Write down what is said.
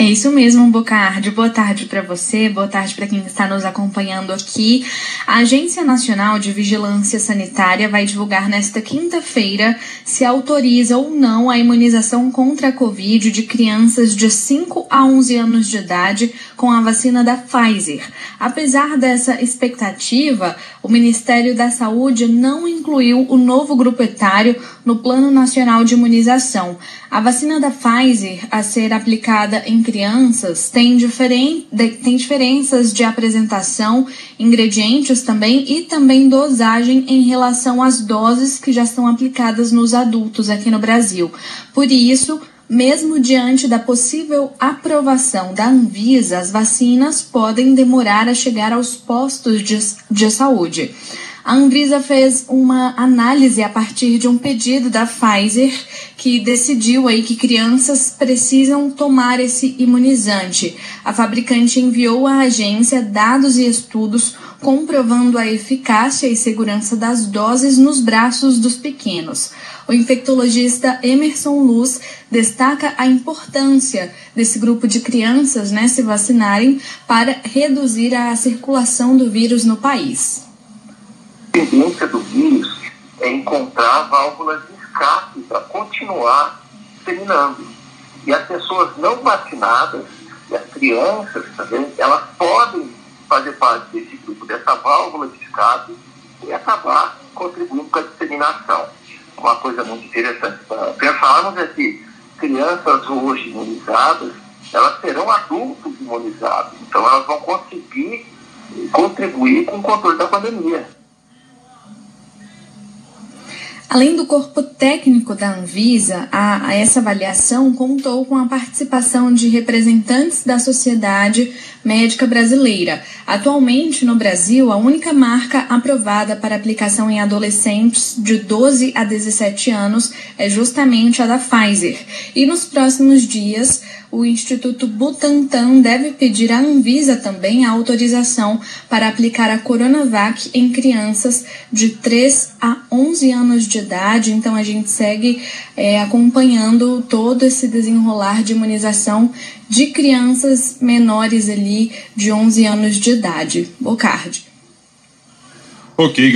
É isso mesmo, Bocardi. Boa tarde para você, boa tarde para quem está nos acompanhando aqui. A Agência Nacional de Vigilância Sanitária vai divulgar nesta quinta-feira se autoriza ou não a imunização contra a Covid de crianças de 5 a 11 anos de idade com a vacina da Pfizer. Apesar dessa expectativa, o Ministério da Saúde não incluiu o novo grupo etário no Plano Nacional de Imunização. A vacina da Pfizer a ser aplicada em crianças tem, diferen tem diferenças de apresentação, ingredientes também e também dosagem em relação às doses que já são aplicadas nos adultos aqui no Brasil. Por isso, mesmo diante da possível aprovação da Anvisa, as vacinas podem demorar a chegar aos postos de, de saúde. A Anvisa fez uma análise a partir de um pedido da Pfizer que decidiu aí que crianças precisam tomar esse imunizante. A fabricante enviou à agência dados e estudos comprovando a eficácia e segurança das doses nos braços dos pequenos. O infectologista Emerson Luz destaca a importância desse grupo de crianças né, se vacinarem para reduzir a circulação do vírus no país tendência do vírus é encontrar válvulas de escape para continuar disseminando. E as pessoas não vacinadas, e as crianças também, elas podem fazer parte desse grupo, dessa válvula de escape e acabar contribuindo com a disseminação. Uma coisa muito interessante para pensarmos é que crianças hoje imunizadas, elas serão adultos imunizados, então elas vão conseguir contribuir com o controle da pandemia. Além do corpo técnico da Anvisa, a, a, essa avaliação contou com a participação de representantes da Sociedade Médica Brasileira. Atualmente, no Brasil, a única marca aprovada para aplicação em adolescentes de 12 a 17 anos é justamente a da Pfizer. E nos próximos dias, o Instituto Butantan deve pedir à Anvisa também a autorização para aplicar a Coronavac em crianças de 3 a 11 anos de idade. Então, a gente segue é, acompanhando todo esse desenrolar de imunização de crianças menores ali de 11 anos de idade. Bocardi. Ok,